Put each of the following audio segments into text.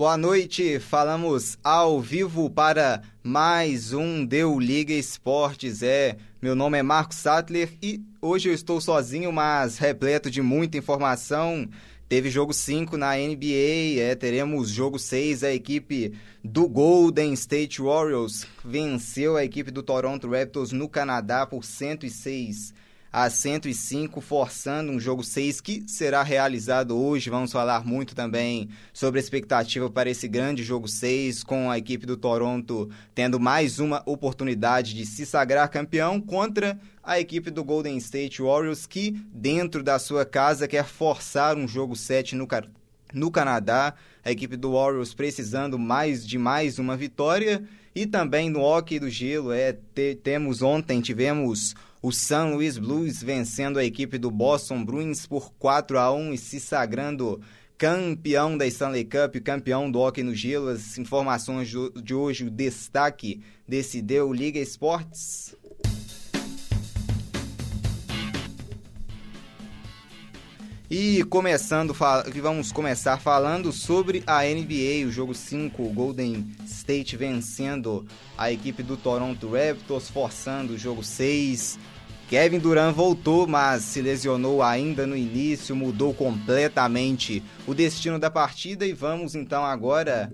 Boa noite, falamos ao vivo para mais um Deu Liga Esportes. É, meu nome é Marcos Sattler e hoje eu estou sozinho, mas repleto de muita informação. Teve jogo 5 na NBA, é, teremos jogo 6, a equipe do Golden State Warriors venceu a equipe do Toronto Raptors no Canadá por 106 a 105, forçando um jogo 6 que será realizado hoje. Vamos falar muito também sobre a expectativa para esse grande jogo 6, com a equipe do Toronto tendo mais uma oportunidade de se sagrar campeão contra a equipe do Golden State Warriors, que dentro da sua casa quer forçar um jogo 7 no, no Canadá. A equipe do Warriors precisando mais de mais uma vitória. E também no hockey do gelo, é, te, temos ontem, tivemos o San Luis Blues vencendo a equipe do Boston Bruins por 4 a 1 e se sagrando campeão da Stanley Cup, campeão do hockey no gelo. As informações de hoje, o destaque desse Deu Liga Esportes. E começando, vamos começar falando sobre a NBA, o jogo 5, Golden State vencendo a equipe do Toronto Raptors, forçando o jogo 6. Kevin Durant voltou, mas se lesionou ainda no início, mudou completamente o destino da partida. E vamos então agora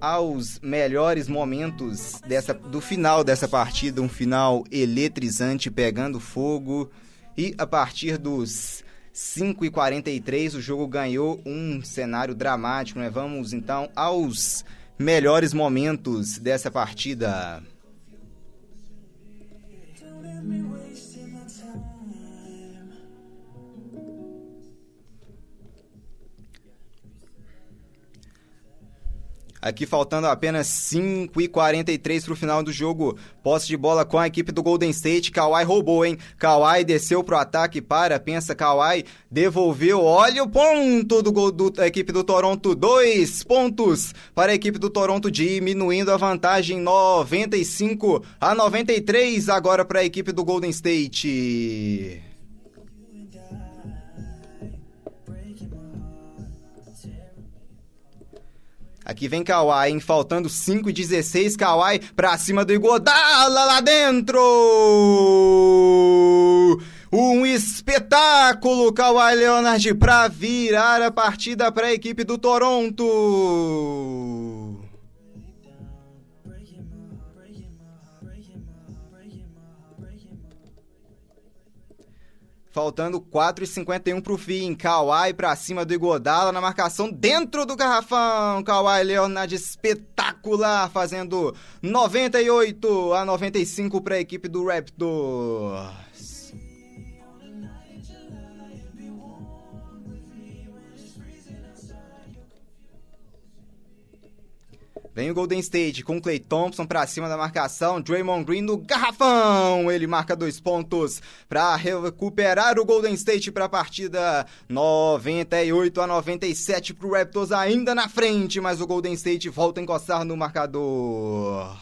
aos melhores momentos dessa, do final dessa partida, um final eletrizante pegando fogo. E a partir dos 5 e 43 o jogo ganhou um cenário dramático, né? Vamos então aos melhores momentos dessa partida. Aqui faltando apenas 5 e 43 para o final do jogo. Posse de bola com a equipe do Golden State. Kawhi roubou, hein? Kawhi desceu pro ataque para, pensa Kawhi, devolveu. Olha o ponto do gol da equipe do Toronto. Dois pontos para a equipe do Toronto, diminuindo a vantagem 95 a 93 agora para a equipe do Golden State. Aqui vem Kawhi, hein? Faltando 5 e 16. Kawhi pra cima do Igodala lá dentro! Um espetáculo, Kawhi Leonard, pra virar a partida para a equipe do Toronto. Faltando 4,51 para o fim. Kawhi para cima do Igodala na marcação dentro do garrafão. Kawhi Leonard espetacular, fazendo 98 a 95 para a equipe do Raptor. Vem o Golden State com Clay Thompson para cima da marcação. Draymond Green no garrafão. Ele marca dois pontos para recuperar o Golden State para a partida 98 a 97 para o Raptors ainda na frente, mas o Golden State volta a encostar no marcador.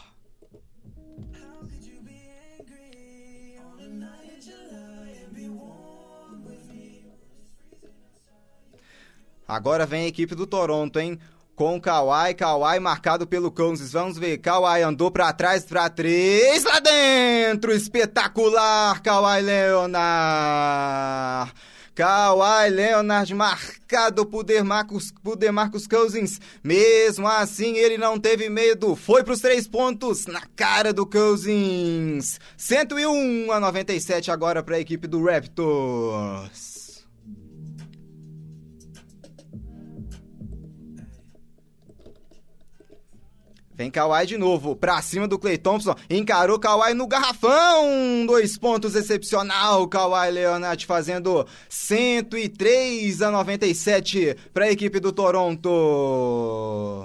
Agora vem a equipe do Toronto, hein? Com Kawhi, Kawhi marcado pelo Cousins. Vamos ver, Kawhi andou para trás para três lá dentro, espetacular, Kawhi Leonard. Kawhi Leonard marcado por Demarcus, por Demarcus Cousins. Mesmo assim, ele não teve medo. Foi para os três pontos na cara do Cousins. 101 a 97 agora para a equipe do Raptors. Vem Kawhi de novo, pra cima do Clay Thompson, encarou Kawhi no garrafão, dois pontos excepcional, Kawhi Leonard fazendo 103 a 97 para a equipe do Toronto.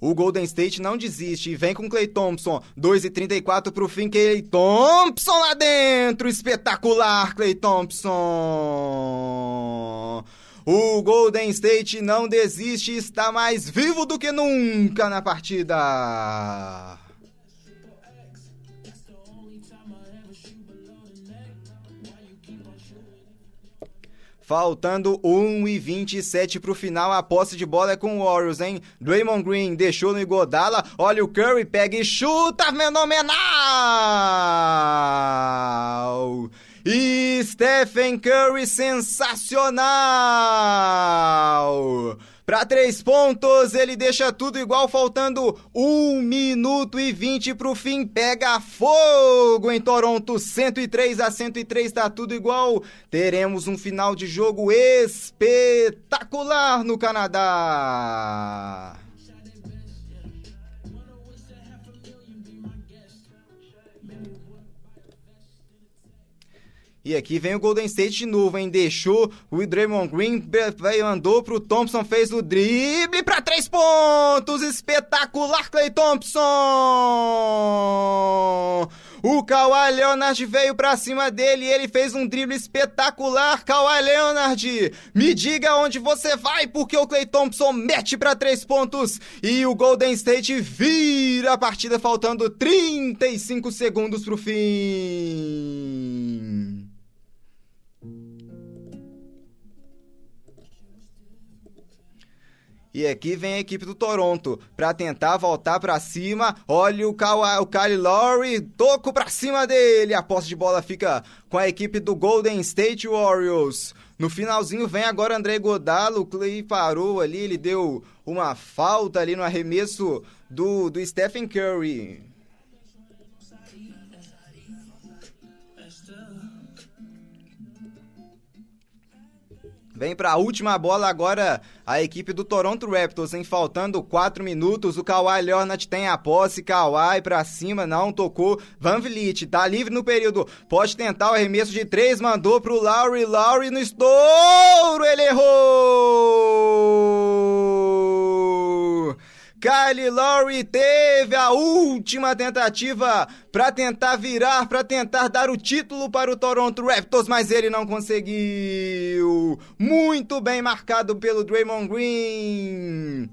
O Golden State não desiste e vem com Clay Thompson. 2 e 34 pro fim. Clay Thompson lá dentro. Espetacular, Clay Thompson. O Golden State não desiste e está mais vivo do que nunca na partida. Faltando 1 e 27 pro final, a posse de bola é com o Warriors, hein? Draymond Green deixou no Igodala, olha o Curry, pega e chuta, fenomenal! E Stephen Curry sensacional! Para três pontos, ele deixa tudo igual, faltando 1 minuto e 20 pro fim. Pega fogo em Toronto, 103 a 103, tá tudo igual. Teremos um final de jogo espetacular no Canadá. E aqui vem o Golden State de novo, hein? Deixou o Draymond Green, andou pro Thompson, fez o drible para três pontos! Espetacular, Clay Thompson! O Kawhi Leonard veio pra cima dele e ele fez um drible espetacular. Kawhi Leonard, me diga onde você vai, porque o Clay Thompson mete para três pontos e o Golden State vira a partida faltando 35 segundos pro fim. E aqui vem a equipe do Toronto para tentar voltar para cima. Olha o, Kawhi, o Kyle Lowry, toco para cima dele. A posse de bola fica com a equipe do Golden State Warriors. No finalzinho vem agora André Godalo, o Clay parou ali, ele deu uma falta ali no arremesso do, do Stephen Curry. Vem para a última bola agora a equipe do Toronto Raptors, em faltando 4 minutos. O Kawhi Leonard tem a posse. Kawhi para cima, não tocou. Van Vliet tá livre no período. Pode tentar o arremesso de 3, mandou pro Lowry. Lowry no estouro, ele errou! Kyle Lowry teve a última tentativa para tentar virar, para tentar dar o título para o Toronto Raptors, mas ele não conseguiu. Muito bem marcado pelo Draymond Green.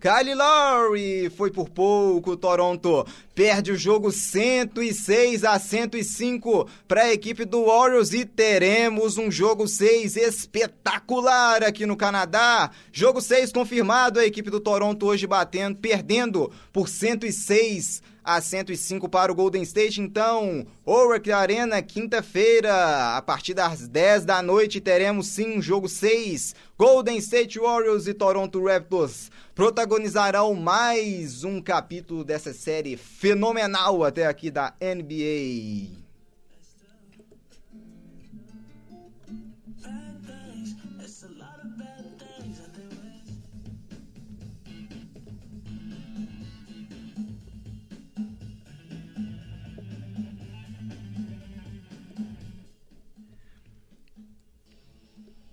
Kyle Lowry foi por pouco. Toronto perde o jogo 106 a 105 para a equipe do Warriors e teremos um jogo 6 espetacular aqui no Canadá. Jogo 6 confirmado, a equipe do Toronto hoje batendo, perdendo por 106 a 105 para o Golden State. Então, Oracle Arena, quinta-feira, a partir das 10 da noite, teremos sim um jogo 6. Golden State Warriors e Toronto Raptors protagonizarão mais um capítulo dessa série até aqui da NBA.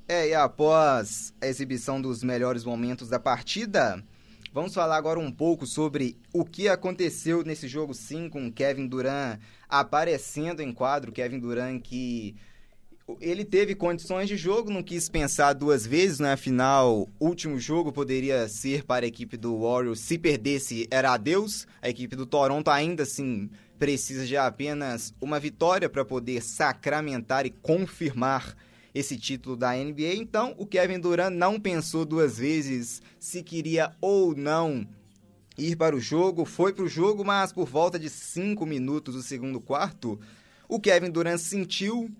É, e após a exibição dos melhores momentos da partida, vamos falar agora um pouco sobre o que aconteceu nesse jogo sim com Kevin Durant aparecendo em quadro, Kevin Durant que ele teve condições de jogo, não quis pensar duas vezes, né? Afinal, último jogo poderia ser para a equipe do Warriors. Se perdesse, era adeus. A equipe do Toronto ainda assim precisa de apenas uma vitória para poder sacramentar e confirmar esse título da NBA. Então, o Kevin Durant não pensou duas vezes se queria ou não ir para o jogo, foi para o jogo, mas por volta de cinco minutos do segundo quarto, o Kevin Durant sentiu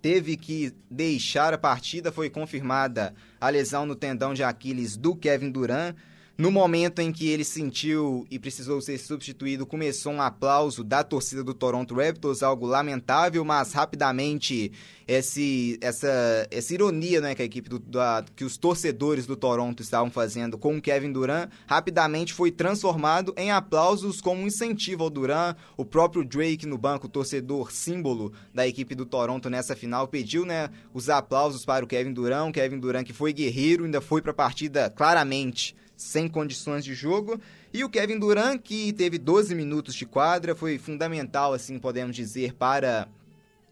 teve que deixar a partida, foi confirmada a lesão no tendão de Aquiles do Kevin Durant. No momento em que ele sentiu e precisou ser substituído, começou um aplauso da torcida do Toronto Raptors, algo lamentável, mas rapidamente esse, essa, essa ironia né, que a equipe do, da, que os torcedores do Toronto estavam fazendo com o Kevin Durant rapidamente foi transformado em aplausos como um incentivo ao Durant. O próprio Drake no banco, torcedor símbolo da equipe do Toronto nessa final, pediu né, os aplausos para o Kevin Durant. O Kevin Durant que foi guerreiro, ainda foi para a partida claramente sem condições de jogo. E o Kevin Durant, que teve 12 minutos de quadra, foi fundamental, assim podemos dizer, para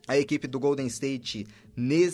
a equipe do Golden State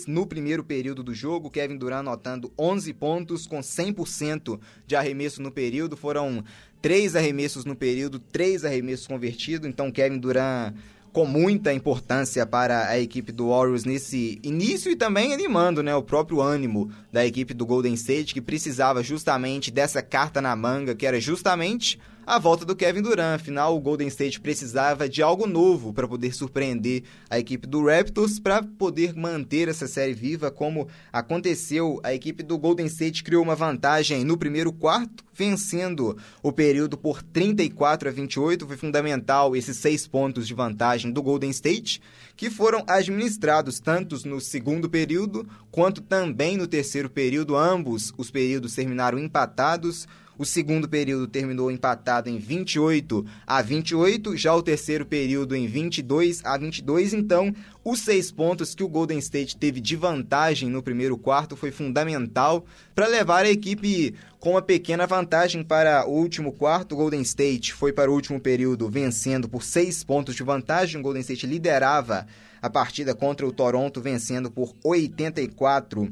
no primeiro período do jogo. Kevin Durant anotando 11 pontos com 100% de arremesso no período. Foram três arremessos no período, três arremessos convertidos. Então, Kevin Durant com muita importância para a equipe do Warriors nesse início e também animando né, o próprio ânimo da equipe do Golden State, que precisava justamente dessa carta na manga, que era justamente a volta do Kevin Durant. Afinal, o Golden State precisava de algo novo para poder surpreender a equipe do Raptors, para poder manter essa série viva, como aconteceu. A equipe do Golden State criou uma vantagem no primeiro quarto, vencendo o período por 34 a 28. Foi fundamental esses seis pontos de vantagem do Golden State, que foram administrados tanto no segundo período quanto também no terceiro período. Ambos os períodos terminaram empatados. O segundo período terminou empatado em 28 a 28, já o terceiro período em 22 a 22. Então, os seis pontos que o Golden State teve de vantagem no primeiro quarto foi fundamental para levar a equipe com uma pequena vantagem para o último quarto. O Golden State foi para o último período vencendo por seis pontos de vantagem. O Golden State liderava a partida contra o Toronto, vencendo por 84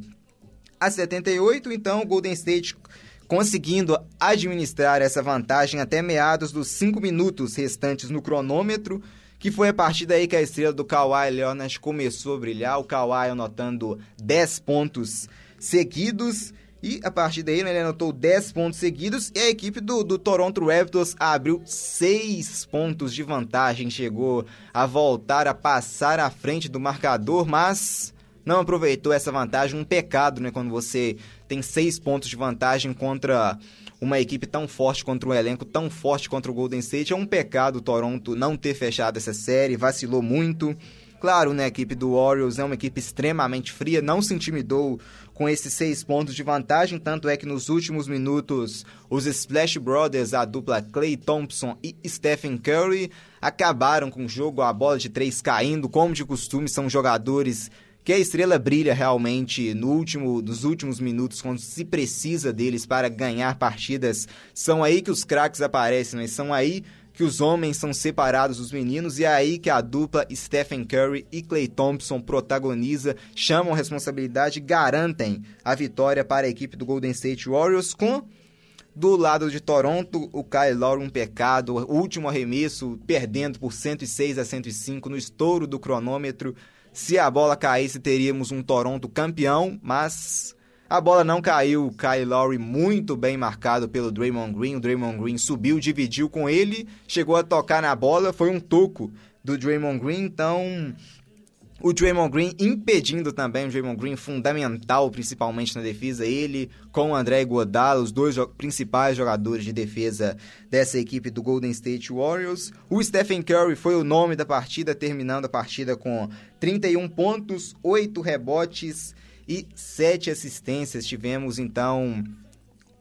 a 78. Então, o Golden State conseguindo administrar essa vantagem até meados dos cinco minutos restantes no cronômetro, que foi a partir daí que a estrela do Kawhi Leonard começou a brilhar, o Kawhi anotando 10 pontos seguidos, e a partir daí ele anotou 10 pontos seguidos, e a equipe do, do Toronto Raptors abriu 6 pontos de vantagem, chegou a voltar a passar à frente do marcador, mas não aproveitou essa vantagem, um pecado, né, quando você tem seis pontos de vantagem contra uma equipe tão forte, contra um elenco tão forte contra o Golden State. É um pecado o Toronto não ter fechado essa série, vacilou muito. Claro, né, a equipe do Warriors é uma equipe extremamente fria, não se intimidou com esses seis pontos de vantagem, tanto é que nos últimos minutos os Splash Brothers, a dupla Clay Thompson e Stephen Curry, acabaram com o jogo, a bola de três caindo, como de costume, são jogadores que a estrela brilha realmente no último, nos últimos minutos, quando se precisa deles para ganhar partidas. São aí que os craques aparecem, mas são aí que os homens são separados dos meninos e é aí que a dupla Stephen Curry e Clay Thompson protagoniza, chamam responsabilidade garantem a vitória para a equipe do Golden State Warriors com do lado de Toronto, o Kyle Lowry um pecado, último arremesso perdendo por 106 a 105 no estouro do cronômetro. Se a bola caísse, teríamos um Toronto campeão, mas a bola não caiu. Kyle Lowry muito bem marcado pelo Draymond Green. O Draymond Green subiu, dividiu com ele, chegou a tocar na bola, foi um toco do Draymond Green, então o Draymond Green impedindo também, o Draymond Green fundamental, principalmente na defesa, ele com o André Iguodala, os dois jo principais jogadores de defesa dessa equipe do Golden State Warriors. O Stephen Curry foi o nome da partida, terminando a partida com 31 pontos, 8 rebotes e 7 assistências. Tivemos então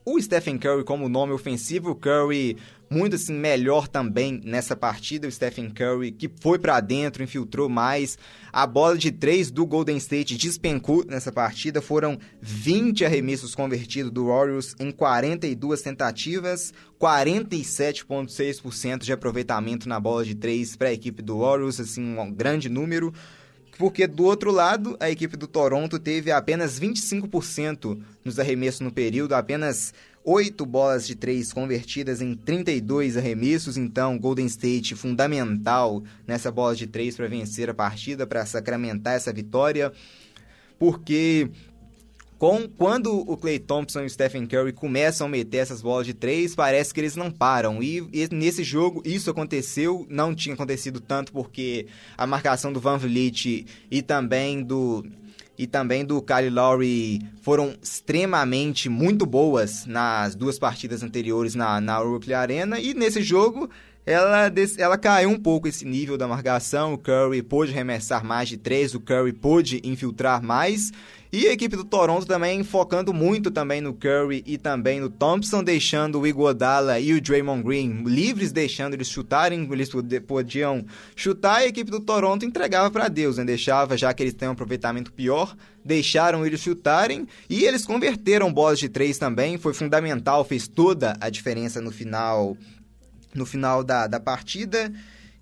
o Stephen Curry como nome ofensivo, Curry muito assim melhor também nessa partida, o Stephen Curry que foi para dentro, infiltrou mais. A bola de três do Golden State despencou nessa partida, foram 20 arremessos convertidos do Warriors em 42 tentativas, 47.6% de aproveitamento na bola de três para a equipe do Warriors, assim um grande número. Porque do outro lado, a equipe do Toronto teve apenas 25% nos arremessos no período, apenas 8 bolas de 3 convertidas em 32 arremessos, então Golden State fundamental nessa bola de 3 para vencer a partida, para sacramentar essa vitória, porque com, quando o Clay Thompson e o Stephen Curry começam a meter essas bolas de três, parece que eles não param. E, e, nesse jogo isso aconteceu, não tinha acontecido tanto porque a marcação do Van Vliet e também do e também do Kyle Lowry foram extremamente muito boas nas duas partidas anteriores na, na Oracle Arena. E nesse jogo ela, ela caiu um pouco esse nível da marcação. O Curry pôde remessar mais de três, o Curry pôde infiltrar mais. E a equipe do Toronto também focando muito também no Curry e também no Thompson, deixando o Iguodala e o Draymond Green livres, deixando eles chutarem, eles podiam chutar e a equipe do Toronto entregava para Deus, né? deixava, já que eles têm um aproveitamento pior, deixaram eles chutarem e eles converteram bolas de três também, foi fundamental, fez toda a diferença no final, no final da, da partida.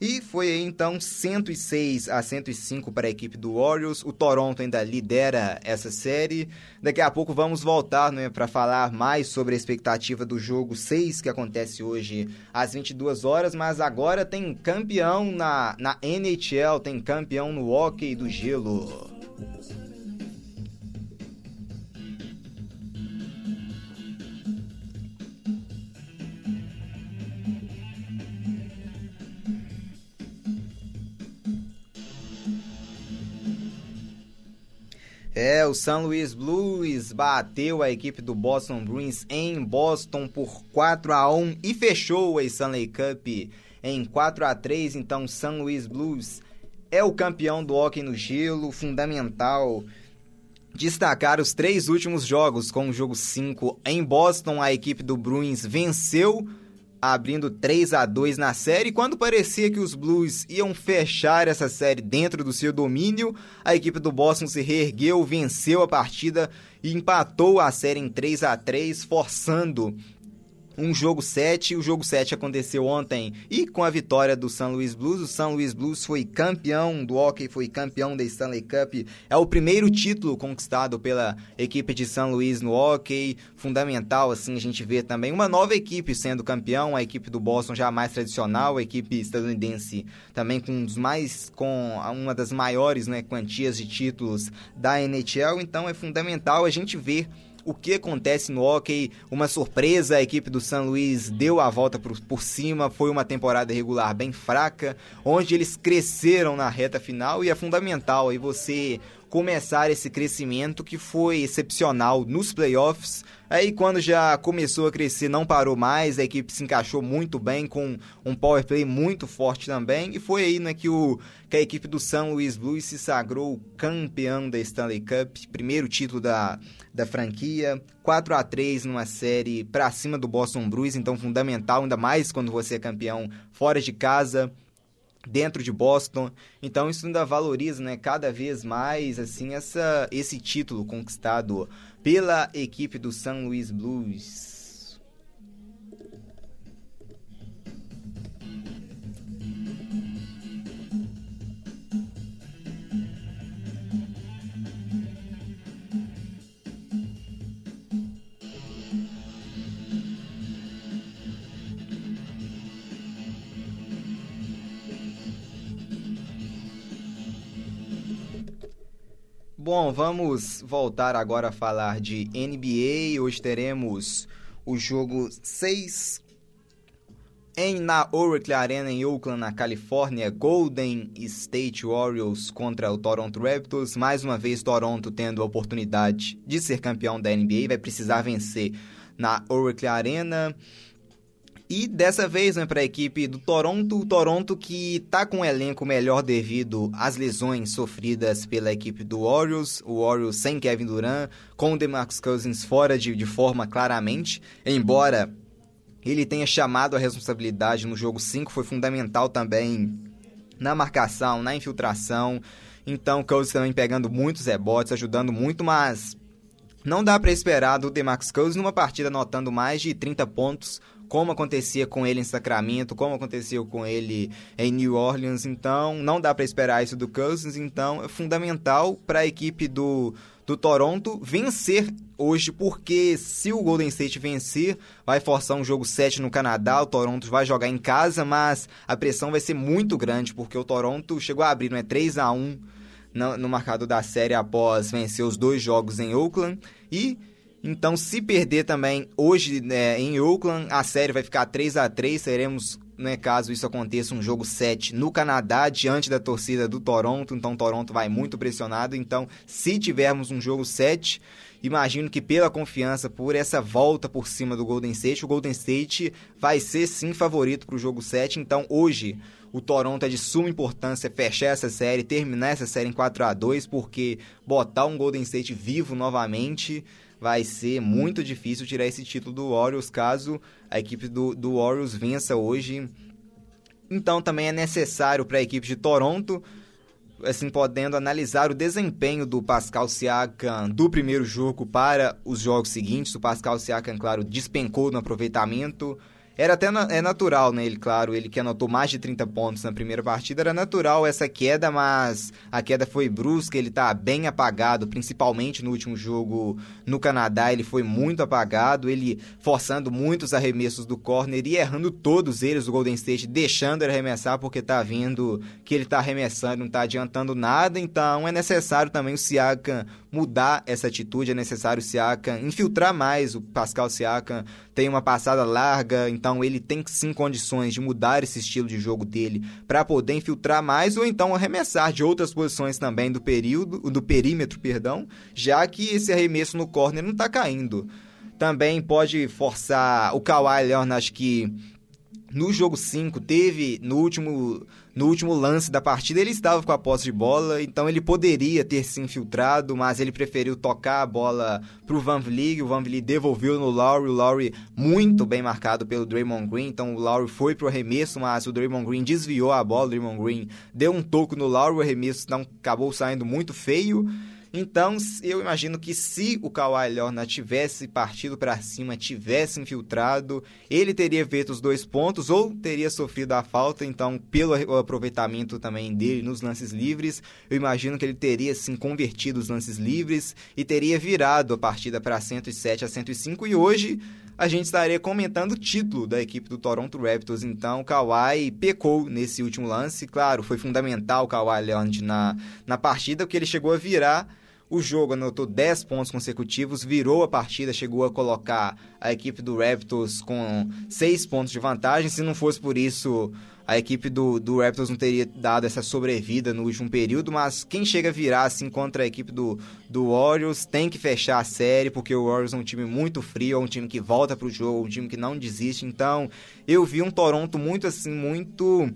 E foi então 106 a 105 para a equipe do Warriors. O Toronto ainda lidera essa série. Daqui a pouco vamos voltar né, para falar mais sobre a expectativa do jogo 6 que acontece hoje às 22 horas. Mas agora tem campeão na, na NHL, tem campeão no hockey do gelo. É, o São Luís Blues bateu a equipe do Boston Bruins em Boston por 4 a 1 e fechou a Stanley Cup em 4 a 3. Então, São Luís Blues é o campeão do hockey no gelo, fundamental destacar os três últimos jogos. Com o jogo 5 em Boston, a equipe do Bruins venceu abrindo 3 a 2 na série. Quando parecia que os Blues iam fechar essa série dentro do seu domínio, a equipe do Boston se reergueu, venceu a partida e empatou a série em 3 a 3, forçando um jogo 7. O jogo 7 aconteceu ontem e com a vitória do São Luís Blues, o São Luís Blues foi campeão do hockey, foi campeão da Stanley Cup. É o primeiro título conquistado pela equipe de São Luís no hockey. Fundamental, assim, a gente vê também uma nova equipe sendo campeão, a equipe do Boston já mais tradicional, a equipe estadunidense também com um mais com uma das maiores, né, quantias de títulos da NHL. Então é fundamental a gente ver o que acontece no hockey. Uma surpresa, a equipe do São Luís deu a volta por, por cima, foi uma temporada regular bem fraca, onde eles cresceram na reta final e é fundamental aí você começar esse crescimento que foi excepcional nos playoffs. Aí quando já começou a crescer, não parou mais, a equipe se encaixou muito bem com um power play muito forte também. E foi aí né, que, o, que a equipe do São Luís Blues se sagrou campeão da Stanley Cup, primeiro título da, da franquia, 4 a 3 numa série para cima do Boston Bruins, então fundamental, ainda mais quando você é campeão fora de casa dentro de Boston. Então isso ainda valoriza, né, cada vez mais assim essa esse título conquistado pela equipe do San Luis Blues. Bom, vamos voltar agora a falar de NBA. Hoje teremos o jogo 6 em na Oracle Arena em Oakland, na Califórnia, Golden State Warriors contra o Toronto Raptors. Mais uma vez Toronto tendo a oportunidade de ser campeão da NBA, vai precisar vencer na Oracle Arena. E dessa vez, né, para a equipe do Toronto, o Toronto que está com um elenco melhor devido às lesões sofridas pela equipe do Warriors, o Warriors sem Kevin Durant, com o DeMarcus Cousins fora de, de forma claramente, embora ele tenha chamado a responsabilidade no jogo 5, foi fundamental também na marcação, na infiltração. Então, Cousins também pegando muitos rebotes, ajudando muito, mas não dá para esperar do DeMarcus Cousins numa partida anotando mais de 30 pontos como acontecia com ele em Sacramento, como aconteceu com ele em New Orleans. Então, não dá para esperar isso do Cousins. Então, é fundamental para a equipe do, do Toronto vencer hoje, porque se o Golden State vencer, vai forçar um jogo 7 no Canadá, o Toronto vai jogar em casa, mas a pressão vai ser muito grande, porque o Toronto chegou a abrir, não é 3 a 1 no, no da série após vencer os dois jogos em Oakland e então, se perder também hoje né, em Oakland, a série vai ficar 3 a 3 Teremos, né, caso isso aconteça, um jogo 7 no Canadá, diante da torcida do Toronto. Então, Toronto vai muito pressionado. Então, se tivermos um jogo 7, imagino que pela confiança, por essa volta por cima do Golden State, o Golden State vai ser sim favorito para o jogo 7. Então, hoje o Toronto é de suma importância fechar essa série, terminar essa série em 4 a 2 porque botar um Golden State vivo novamente vai ser muito difícil tirar esse título do Warriors caso a equipe do, do Warriors vença hoje. Então também é necessário para a equipe de Toronto, assim podendo analisar o desempenho do Pascal Siakam do primeiro jogo para os jogos seguintes. O Pascal Siakam, claro, despencou no aproveitamento era até na, é natural, né? Ele, claro, ele que anotou mais de 30 pontos na primeira partida, era natural essa queda, mas a queda foi brusca, ele tá bem apagado, principalmente no último jogo no Canadá, ele foi muito apagado, ele forçando muitos arremessos do corner e errando todos eles do Golden State, deixando ele arremessar porque tá vendo que ele tá arremessando, não tá adiantando nada, então é necessário também o Siakam mudar essa atitude, é necessário o Siakam infiltrar mais o Pascal Siakam, tem uma passada larga, então ele tem sim condições de mudar esse estilo de jogo dele para poder infiltrar mais ou então arremessar de outras posições também do período, do perímetro, perdão, já que esse arremesso no corner não está caindo. Também pode forçar o Kawhi Leonard, que no jogo 5 teve no último no último lance da partida ele estava com a posse de bola, então ele poderia ter se infiltrado, mas ele preferiu tocar a bola para o Van Vliet, o Van Vliet devolveu no Lowry, o Lowry muito bem marcado pelo Draymond Green, então o Lowry foi pro arremesso, mas o Draymond Green desviou a bola, o Draymond Green deu um toco no Lowry, o arremesso não acabou saindo muito feio, então, eu imagino que se o Kawhi Leonard tivesse partido para cima, tivesse infiltrado, ele teria feito os dois pontos ou teria sofrido a falta. Então, pelo aproveitamento também dele nos lances livres, eu imagino que ele teria sim convertido os lances livres e teria virado a partida para 107 a 105. E hoje a gente estaria comentando o título da equipe do Toronto Raptors. Então, o Kawhi pecou nesse último lance. Claro, foi fundamental o Kawhi Leonard na, na partida, porque ele chegou a virar o jogo anotou 10 pontos consecutivos, virou a partida, chegou a colocar a equipe do Raptors com 6 pontos de vantagem. Se não fosse por isso, a equipe do, do Raptors não teria dado essa sobrevida no último período, mas quem chega a virar assim contra a equipe do, do Warriors tem que fechar a série, porque o Warriors é um time muito frio, é um time que volta para o jogo, um time que não desiste. Então, eu vi um Toronto muito assim, muito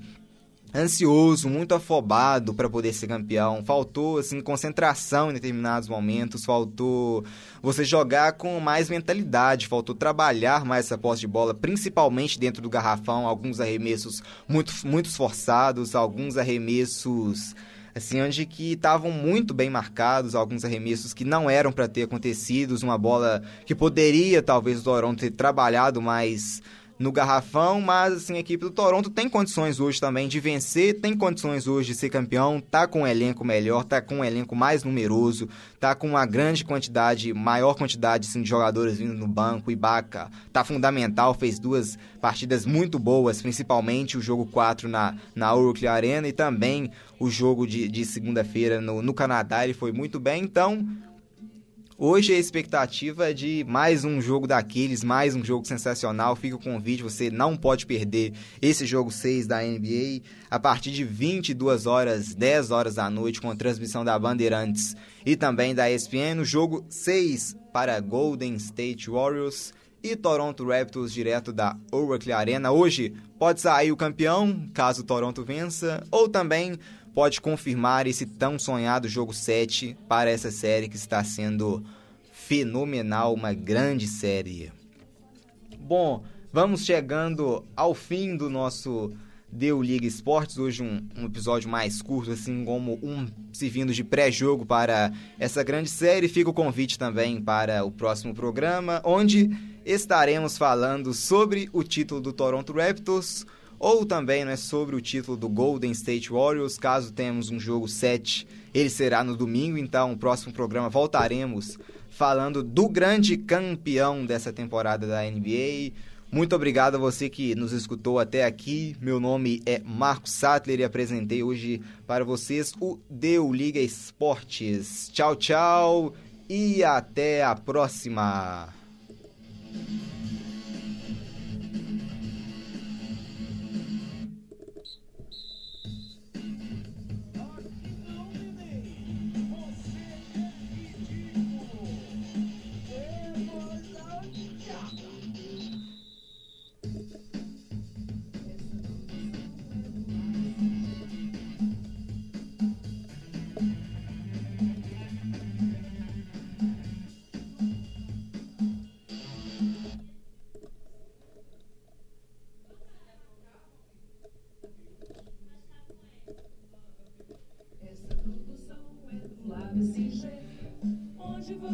ansioso, muito afobado para poder ser campeão. Faltou assim concentração em determinados momentos, faltou você jogar com mais mentalidade, faltou trabalhar mais essa posse de bola, principalmente dentro do garrafão, alguns arremessos muito muito forçados, alguns arremessos assim, onde que estavam muito bem marcados, alguns arremessos que não eram para ter acontecido, uma bola que poderia talvez o Toronto ter trabalhado mais no garrafão, mas assim, a equipe do Toronto tem condições hoje também de vencer, tem condições hoje de ser campeão, tá com um elenco melhor, tá com um elenco mais numeroso, tá com uma grande quantidade, maior quantidade assim, de jogadores vindo no banco, Ibaka tá fundamental, fez duas partidas muito boas, principalmente o jogo 4 na, na Oracle Arena e também o jogo de, de segunda-feira no, no Canadá, ele foi muito bem, então Hoje a expectativa é de mais um jogo daqueles, mais um jogo sensacional. Fica o convite, você não pode perder esse jogo 6 da NBA a partir de 22 horas, 10 horas da noite, com a transmissão da Bandeirantes e também da ESPN. O jogo 6 para Golden State Warriors e Toronto Raptors direto da Oracle Arena. Hoje pode sair o campeão, caso Toronto vença, ou também pode confirmar esse tão sonhado jogo 7 para essa série que está sendo fenomenal, uma grande série. Bom, vamos chegando ao fim do nosso Deu Liga Esportes. Hoje um, um, episódio mais curto, assim como um servindo de pré-jogo para essa grande série. Fica o convite também para o próximo programa, onde estaremos falando sobre o título do Toronto Raptors, ou também né, sobre o título do Golden State Warriors, caso tenhamos um jogo 7, ele será no domingo, então no próximo programa voltaremos falando do grande campeão dessa temporada da NBA. Muito obrigado a você que nos escutou até aqui. Meu nome é Marcos Sattler e apresentei hoje para vocês o Deu Liga Esportes. Tchau, tchau e até a próxima.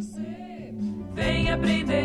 Você vem aprender.